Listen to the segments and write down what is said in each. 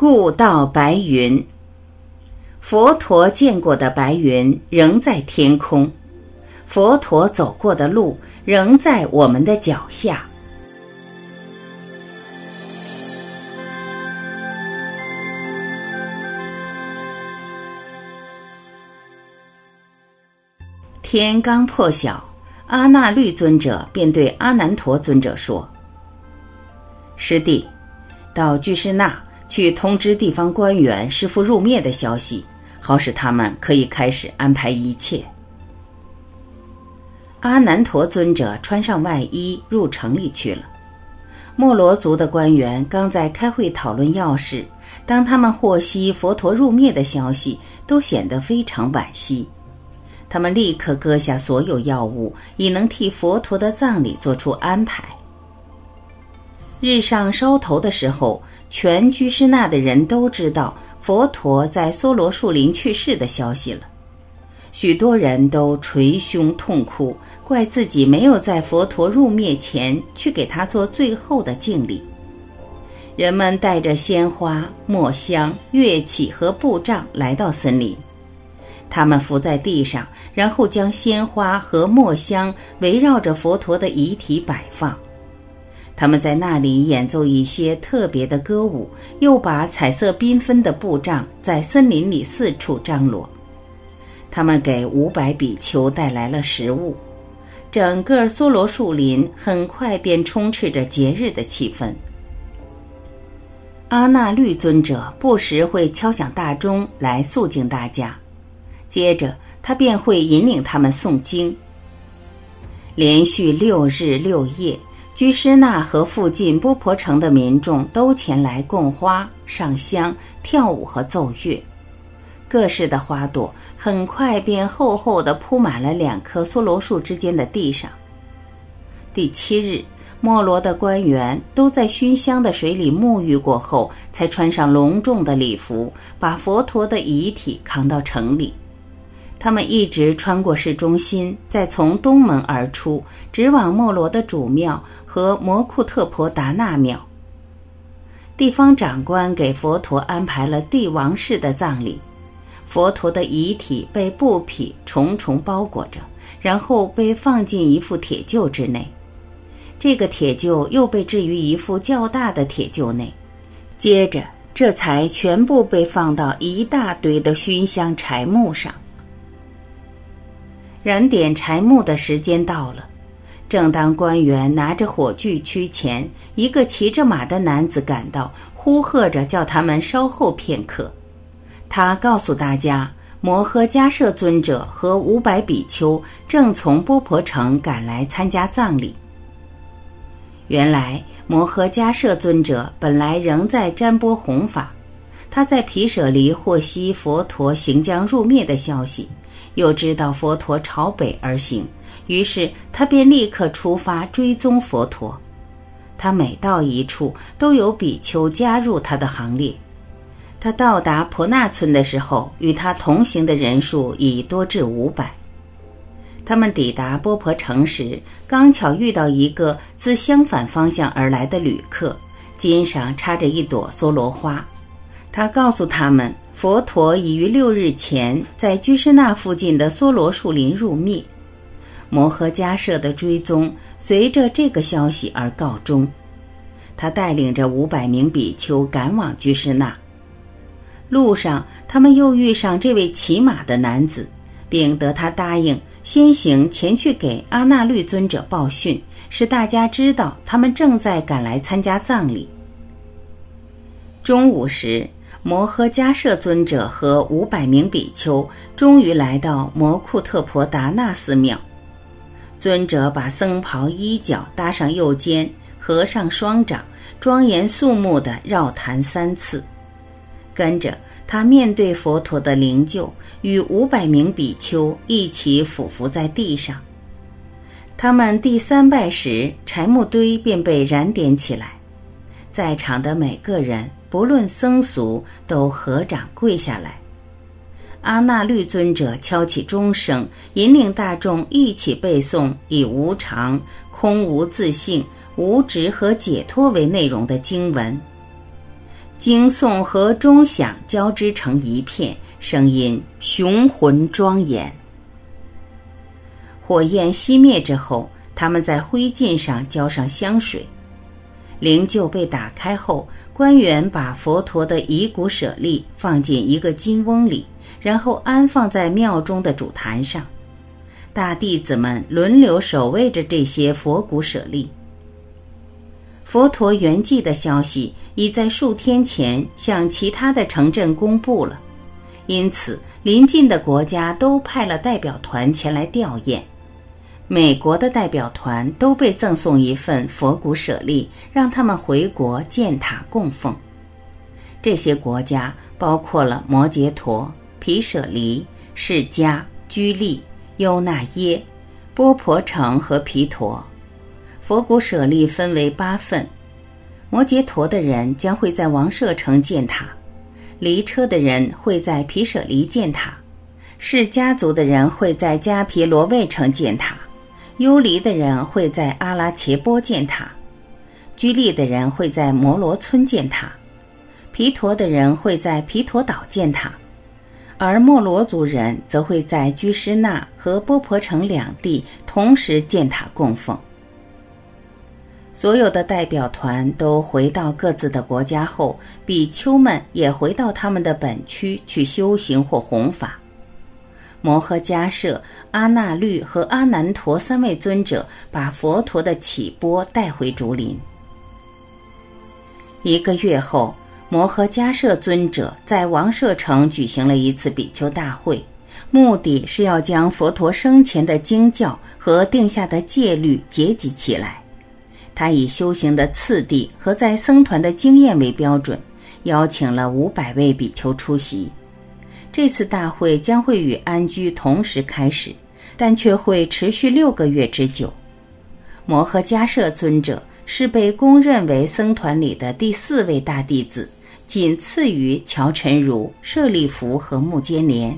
故道白云，佛陀见过的白云仍在天空，佛陀走过的路仍在我们的脚下。天刚破晓，阿那律尊者便对阿难陀尊者说：“师弟。”到居士那去通知地方官员师傅入灭的消息，好使他们可以开始安排一切。阿难陀尊者穿上外衣入城里去了。莫罗族的官员刚在开会讨论要事，当他们获悉佛陀入灭的消息，都显得非常惋惜。他们立刻割下所有药物，以能替佛陀的葬礼做出安排。日上烧头的时候，全居士那的人都知道佛陀在梭罗树林去世的消息了。许多人都捶胸痛哭，怪自己没有在佛陀入灭前去给他做最后的敬礼。人们带着鲜花、墨香、乐器和布帐来到森林，他们伏在地上，然后将鲜花和墨香围绕着佛陀的遗体摆放。他们在那里演奏一些特别的歌舞，又把彩色缤纷的布帐在森林里四处张罗。他们给五百比丘带来了食物，整个梭罗树林很快便充斥着节日的气氛。阿那律尊者不时会敲响大钟来肃静大家，接着他便会引领他们诵经，连续六日六夜。居士那和附近波婆城的民众都前来供花、上香、跳舞和奏乐，各式的花朵很快便厚厚的铺满了两棵梭罗树之间的地上。第七日，摩罗的官员都在熏香的水里沐浴过后，才穿上隆重的礼服，把佛陀的遗体扛到城里。他们一直穿过市中心，再从东门而出，直往莫罗的主庙。和摩库特婆达那庙，地方长官给佛陀安排了帝王式的葬礼。佛陀的遗体被布匹重重包裹着，然后被放进一副铁臼之内。这个铁臼又被置于一副较大的铁臼内，接着这才全部被放到一大堆的熏香柴木上。燃点柴木的时间到了。正当官员拿着火炬趋前，一个骑着马的男子赶到，呼喝着叫他们稍后片刻。他告诉大家，摩诃迦摄尊者和五百比丘正从波婆城赶来参加葬礼。原来，摩诃迦摄尊者本来仍在占波弘法，他在毗舍离获悉佛陀行将入灭的消息，又知道佛陀朝北而行。于是他便立刻出发追踪佛陀，他每到一处都有比丘加入他的行列。他到达婆那村的时候，与他同行的人数已多至五百。他们抵达波婆城时，刚巧遇到一个自相反方向而来的旅客，肩上插着一朵梭罗花。他告诉他们，佛陀已于六日前在居士那附近的梭罗树林入灭。摩诃迦摄的追踪随着这个消息而告终。他带领着五百名比丘赶往居士那。路上，他们又遇上这位骑马的男子，并得他答应先行前去给阿那律尊者报讯，使大家知道他们正在赶来参加葬礼。中午时，摩诃迦摄尊者和五百名比丘终于来到摩库特婆达那寺庙。尊者把僧袍衣角搭上右肩，合上双掌，庄严肃穆地绕坛三次。跟着他面对佛陀的灵柩，与五百名比丘一起俯伏在地上。他们第三拜时，柴木堆便被燃点起来。在场的每个人，不论僧俗，都合掌跪下来。阿那律尊者敲起钟声，引领大众一起背诵以无常、空无自性、无执和解脱为内容的经文。经诵和钟响交织成一片，声音雄浑庄严。火焰熄灭之后，他们在灰烬上浇上香水。灵柩被打开后，官员把佛陀的遗骨舍利放进一个金瓮里，然后安放在庙中的主坛上。大弟子们轮流守卫着这些佛骨舍利。佛陀圆寂的消息已在数天前向其他的城镇公布了，因此邻近的国家都派了代表团前来吊唁。美国的代表团都被赠送一份佛骨舍利，让他们回国建塔供奉。这些国家包括了摩羯陀、毗舍离、释迦、居利。优那耶、波婆城和毗陀，佛骨舍利分为八份。摩羯陀的人将会在王舍城建塔，离车的人会在毗舍离建塔，释家族的人会在迦毗罗卫城建塔，优离的人会在阿拉切波建塔，居利的人会在摩罗村建塔，毗陀的人会在毗陀岛建塔。而莫罗族人则会在居士那和波婆城两地同时建塔供奉。所有的代表团都回到各自的国家后，比丘们也回到他们的本区去修行或弘法。摩诃迦舍、阿那律和阿难陀三位尊者把佛陀的起钵带回竹林。一个月后。摩诃迦舍尊者在王舍城举行了一次比丘大会，目的是要将佛陀生前的经教和定下的戒律结集起来。他以修行的次第和在僧团的经验为标准，邀请了五百位比丘出席。这次大会将会与安居同时开始，但却会持续六个月之久。摩诃迦摄尊者是被公认为僧团里的第四位大弟子。仅次于乔陈如、舍利弗和木坚连。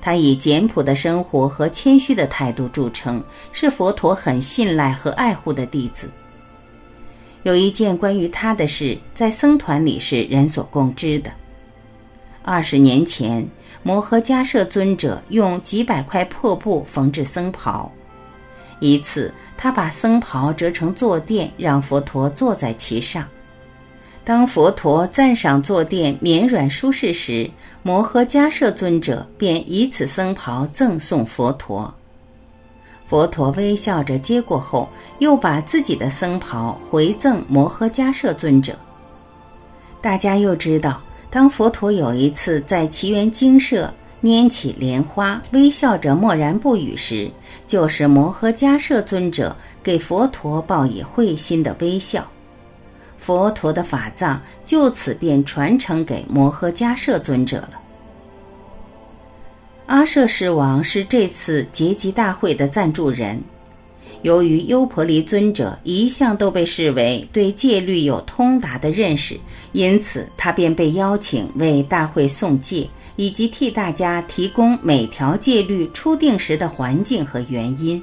他以简朴的生活和谦虚的态度著称，是佛陀很信赖和爱护的弟子。有一件关于他的事，在僧团里是人所共知的。二十年前，摩诃迦摄尊者用几百块破布缝制僧袍。一次，他把僧袍折成坐垫，让佛陀坐在其上。当佛陀赞赏坐垫绵软舒适时，摩诃迦摄尊者便以此僧袍赠送佛陀。佛陀微笑着接过后，又把自己的僧袍回赠摩诃迦摄尊者。大家又知道，当佛陀有一次在奇缘精舍拈起莲花，微笑着默然不语时，就是摩诃迦摄尊者给佛陀报以会心的微笑。佛陀的法藏就此便传承给摩诃迦摄尊者了。阿舍世王是这次结集大会的赞助人。由于优婆离尊者一向都被视为对戒律有通达的认识，因此他便被邀请为大会诵戒，以及替大家提供每条戒律初定时的环境和原因。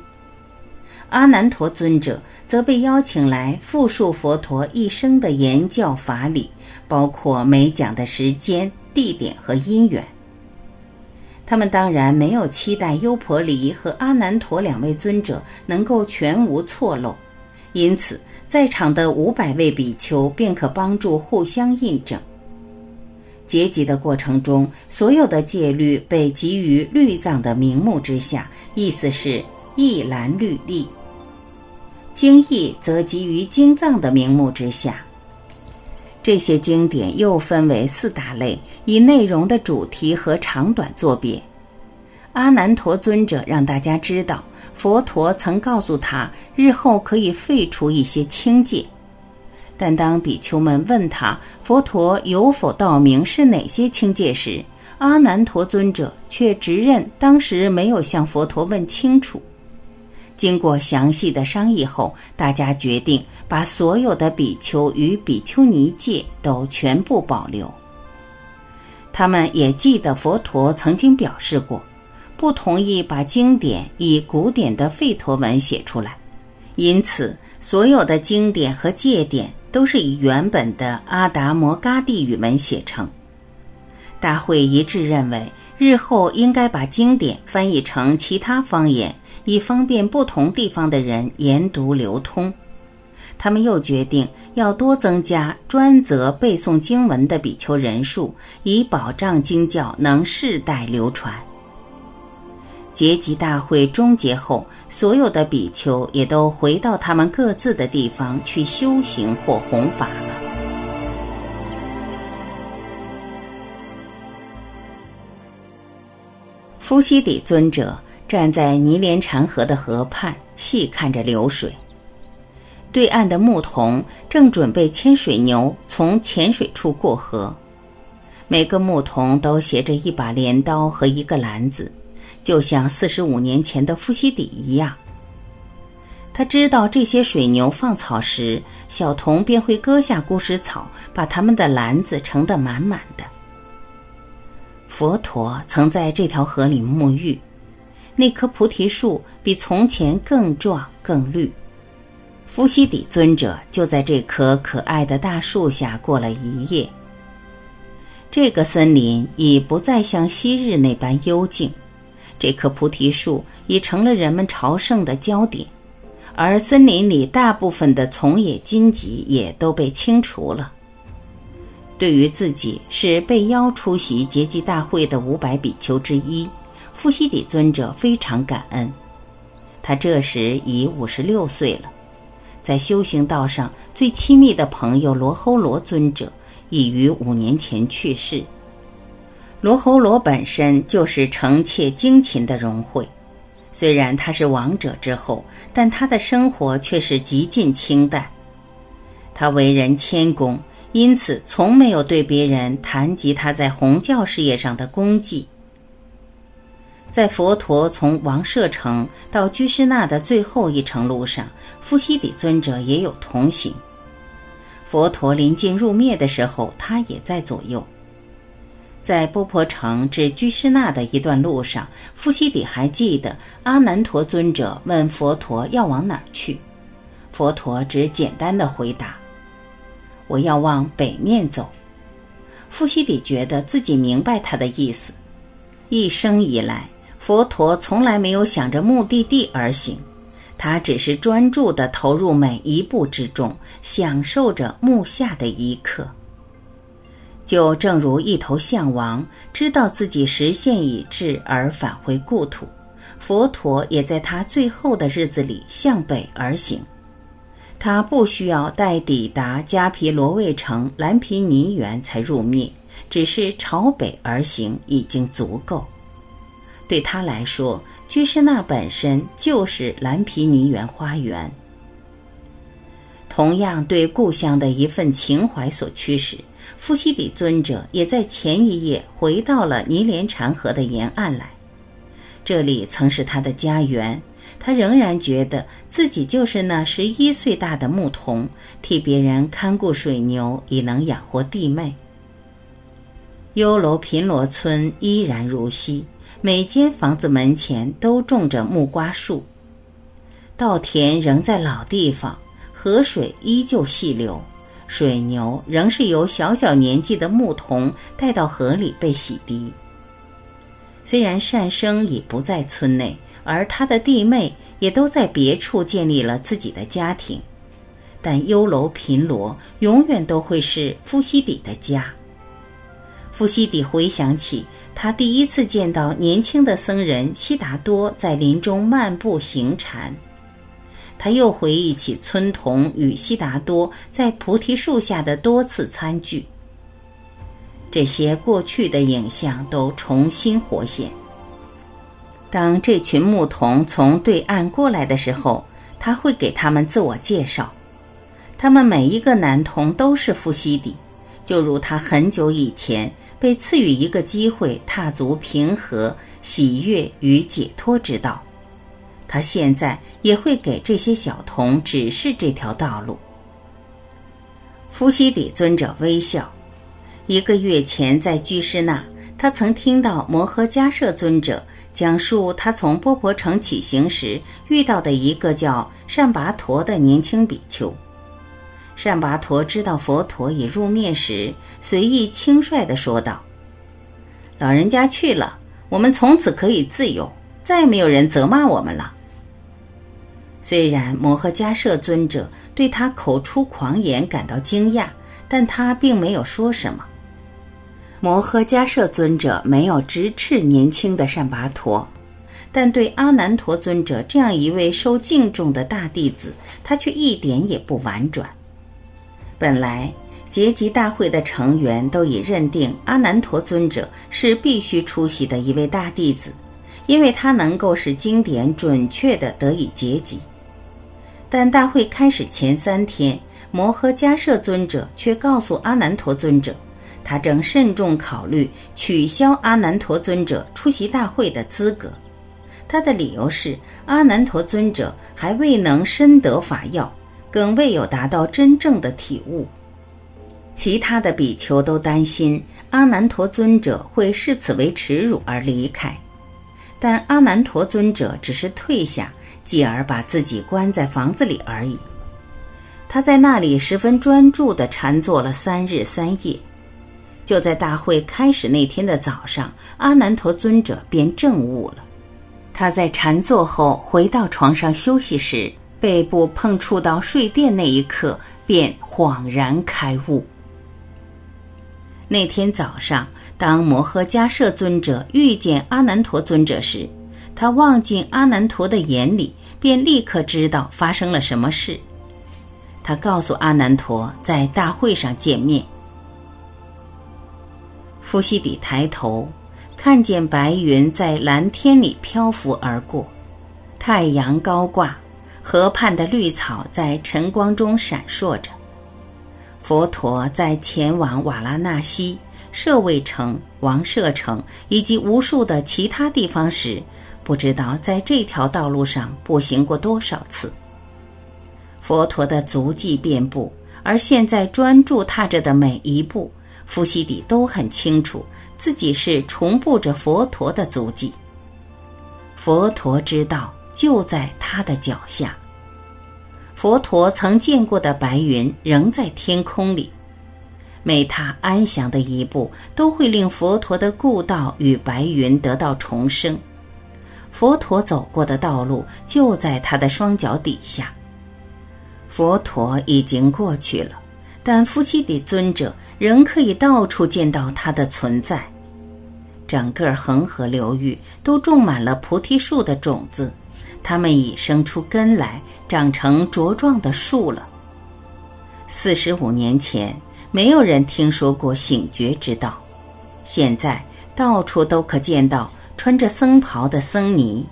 阿难陀尊者则被邀请来复述佛陀一生的言教法理，包括每讲的时间、地点和因缘。他们当然没有期待优婆离和阿难陀两位尊者能够全无错漏，因此在场的五百位比丘便可帮助互相印证。结集的过程中，所有的戒律被集于律藏的名目之下，意思是一栏律例。经义则集于经藏的名目之下。这些经典又分为四大类，以内容的主题和长短作别。阿难陀尊者让大家知道，佛陀曾告诉他，日后可以废除一些清戒。但当比丘们问他佛陀有否道明是哪些清戒时，阿难陀尊者却直认当时没有向佛陀问清楚。经过详细的商议后，大家决定把所有的比丘与比丘尼戒都全部保留。他们也记得佛陀曾经表示过，不同意把经典以古典的吠陀文写出来，因此所有的经典和戒典都是以原本的阿达摩嘎地语文写成。大会一致认为，日后应该把经典翻译成其他方言，以方便不同地方的人研读流通。他们又决定要多增加专责背诵经文的比丘人数，以保障经教能世代流传。结集大会终结后，所有的比丘也都回到他们各自的地方去修行或弘法了。夫西底尊者站在尼连禅河的河畔，细看着流水。对岸的牧童正准备牵水牛从浅水处过河，每个牧童都携着一把镰刀和一个篮子，就像四十五年前的夫西底一样。他知道这些水牛放草时，小童便会割下枯石草，把他们的篮子盛得满满的。佛陀曾在这条河里沐浴，那棵菩提树比从前更壮更绿。夫西底尊者就在这棵可爱的大树下过了一夜。这个森林已不再像昔日那般幽静，这棵菩提树已成了人们朝圣的焦点，而森林里大部分的从野荆棘也都被清除了。对于自己是被邀出席结集大会的五百比丘之一，富西底尊者非常感恩。他这时已五十六岁了。在修行道上最亲密的朋友罗侯罗尊者已于五年前去世。罗侯罗本身就是诚切精勤的荣慧，虽然他是王者之后，但他的生活却是极尽清淡。他为人谦恭，因此从没有对别人谈及他在弘教事业上的功绩。在佛陀从王舍城到居士那的最后一程路上，夫西底尊者也有同行。佛陀临近入灭的时候，他也在左右。在波婆城至居士那的一段路上，夫西底还记得阿难陀尊者问佛陀要往哪儿去，佛陀只简单的回答：“我要往北面走。”夫西里觉得自己明白他的意思，一生以来。佛陀从来没有想着目的地而行，他只是专注地投入每一步之中，享受着目下的一刻。就正如一头象王知道自己时限已至而返回故土，佛陀也在他最后的日子里向北而行。他不需要待抵达迦毗罗卫城蓝毗尼园才入灭，只是朝北而行已经足够。对他来说，居士那本身就是蓝毗尼园花园。同样对故乡的一份情怀所驱使，夫西底尊者也在前一夜回到了尼连禅河的沿岸来。这里曾是他的家园，他仍然觉得自己就是那十一岁大的牧童，替别人看顾水牛，以能养活弟妹。优楼平罗村依然如昔。每间房子门前都种着木瓜树，稻田仍在老地方，河水依旧细流，水牛仍是由小小年纪的牧童带到河里被洗涤。虽然善生已不在村内，而他的弟妹也都在别处建立了自己的家庭，但优楼频罗永远都会是夫西底的家。夫西底回想起。他第一次见到年轻的僧人悉达多在林中漫步行禅，他又回忆起村童与悉达多在菩提树下的多次参聚。这些过去的影像都重新活现。当这群牧童从对岸过来的时候，他会给他们自我介绍。他们每一个男童都是夫西底，就如他很久以前。被赐予一个机会，踏足平和、喜悦与解脱之道，他现在也会给这些小童指示这条道路。夫西底尊者微笑。一个月前在居士那，他曾听到摩诃迦摄尊者讲述他从波婆城起行时遇到的一个叫善拔陀的年轻比丘。善拔陀知道佛陀已入灭时，随意轻率地说道：“老人家去了，我们从此可以自由，再没有人责骂我们了。”虽然摩诃迦摄尊者对他口出狂言感到惊讶，但他并没有说什么。摩诃迦摄尊者没有直斥年轻的善拔陀。但对阿难陀尊者这样一位受敬重的大弟子，他却一点也不婉转。本来结集大会的成员都已认定阿难陀尊者是必须出席的一位大弟子，因为他能够使经典准确的得以结集。但大会开始前三天，摩诃迦摄尊者却告诉阿难陀尊者，他正慎重考虑取消阿难陀尊者出席大会的资格。他的理由是，阿难陀尊者还未能深得法要，更未有达到真正的体悟。其他的比丘都担心阿难陀尊者会视此为耻辱而离开，但阿难陀尊者只是退下，继而把自己关在房子里而已。他在那里十分专注地禅坐了三日三夜。就在大会开始那天的早上，阿难陀尊者便证悟了。他在禅坐后回到床上休息时，背部碰触到睡垫那一刻，便恍然开悟。那天早上，当摩诃迦摄尊者遇见阿难陀尊者时，他望进阿难陀的眼里，便立刻知道发生了什么事。他告诉阿难陀，在大会上见面。夫西底抬头。看见白云在蓝天里漂浮而过，太阳高挂，河畔的绿草在晨光中闪烁着。佛陀在前往瓦拉纳西、舍卫城、王舍城以及无数的其他地方时，不知道在这条道路上步行过多少次。佛陀的足迹遍布，而现在专注踏着的每一步，夫西底都很清楚。自己是重步着佛陀的足迹，佛陀之道就在他的脚下。佛陀曾见过的白云仍在天空里，每踏安详的一步，都会令佛陀的故道与白云得到重生。佛陀走过的道路就在他的双脚底下。佛陀已经过去了，但夫妻的尊者仍可以到处见到他的存在。整个恒河流域都种满了菩提树的种子，它们已生出根来，长成茁壮的树了。四十五年前，没有人听说过醒觉之道，现在到处都可见到穿着僧袍的僧尼，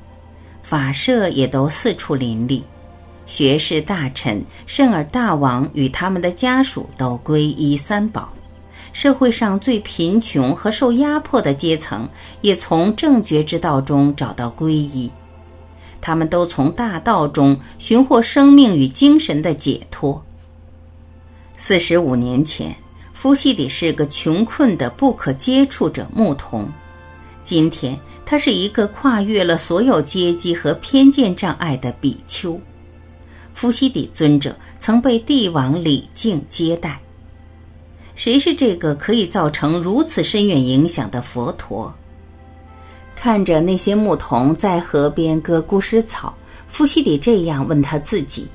法舍也都四处林立，学士大臣、圣尔大王与他们的家属都皈依三宝。社会上最贫穷和受压迫的阶层，也从正觉之道中找到皈依。他们都从大道中寻获生命与精神的解脱。四十五年前，夫西里是个穷困的不可接触者牧童，今天他是一个跨越了所有阶级和偏见障碍的比丘。夫西底尊者曾被帝王礼敬接待。谁是这个可以造成如此深远影响的佛陀？看着那些牧童在河边割枯湿草，夫西里这样问他自己：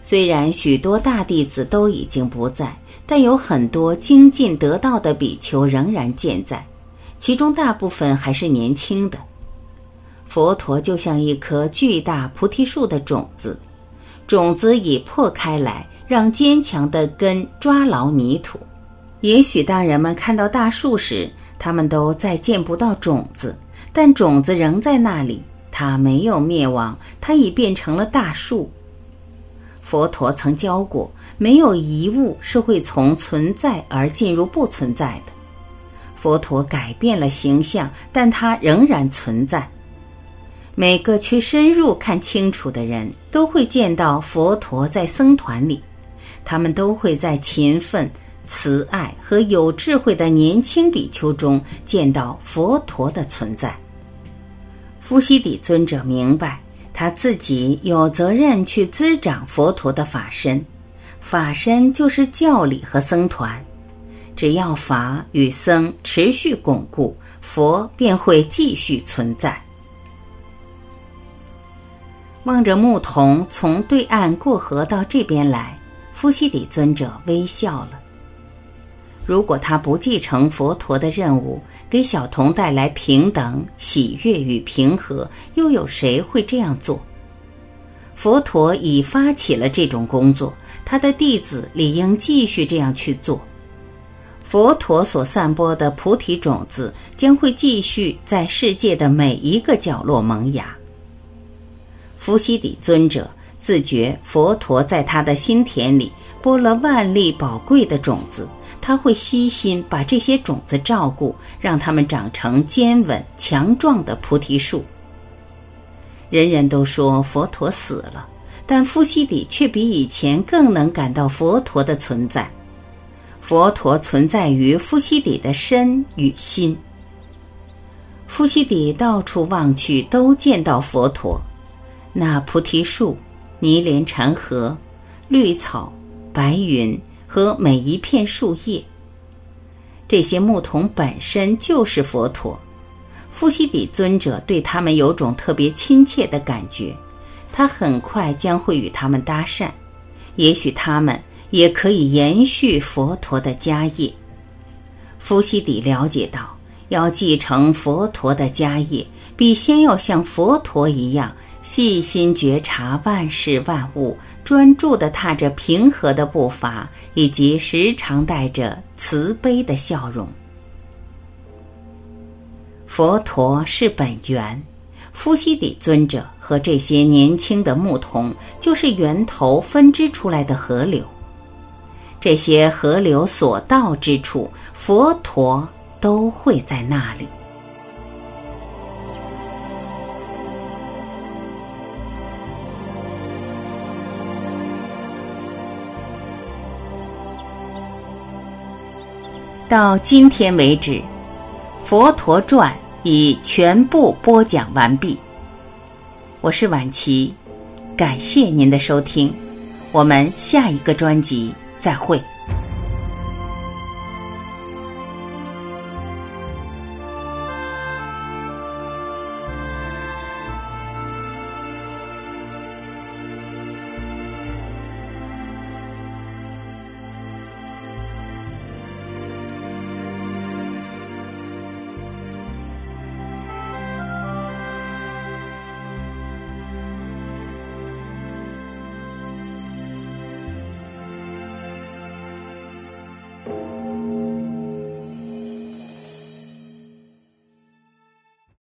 虽然许多大弟子都已经不在，但有很多精进得道的比丘仍然健在，其中大部分还是年轻的。佛陀就像一棵巨大菩提树的种子，种子已破开来。让坚强的根抓牢泥土。也许当人们看到大树时，他们都再见不到种子，但种子仍在那里。它没有灭亡，它已变成了大树。佛陀曾教过，没有一物是会从存在而进入不存在的。佛陀改变了形象，但它仍然存在。每个去深入看清楚的人都会见到佛陀在僧团里。他们都会在勤奋、慈爱和有智慧的年轻比丘中见到佛陀的存在。夫西底尊者明白，他自己有责任去滋长佛陀的法身，法身就是教理和僧团，只要法与僧持续巩固，佛便会继续存在。望着牧童从对岸过河到这边来，夫西底尊者微笑了。如果他不继承佛陀的任务，给小童带来平等、喜悦与平和，又有谁会这样做？佛陀已发起了这种工作，他的弟子理应继续这样去做。佛陀所散播的菩提种子将会继续在世界的每一个角落萌芽。伏羲底尊者自觉佛陀在他的心田里播了万粒宝贵的种子，他会悉心把这些种子照顾，让它们长成坚稳强壮的菩提树。人人都说佛陀死了，但伏羲底却比以前更能感到佛陀的存在。佛陀存在于夫西底的身与心。夫西底到处望去，都见到佛陀。那菩提树、泥莲禅河、绿草、白云和每一片树叶，这些牧童本身就是佛陀。富羲底尊者对他们有种特别亲切的感觉，他很快将会与他们搭讪，也许他们也可以延续佛陀的家业。富羲底了解到，要继承佛陀的家业，必先要像佛陀一样。细心觉察万事万物，专注地踏着平和的步伐，以及时常带着慈悲的笑容。佛陀是本源，伏羲底尊者和这些年轻的牧童就是源头分支出来的河流。这些河流所到之处，佛陀都会在那里。到今天为止，《佛陀传》已全部播讲完毕。我是晚琪，感谢您的收听，我们下一个专辑再会。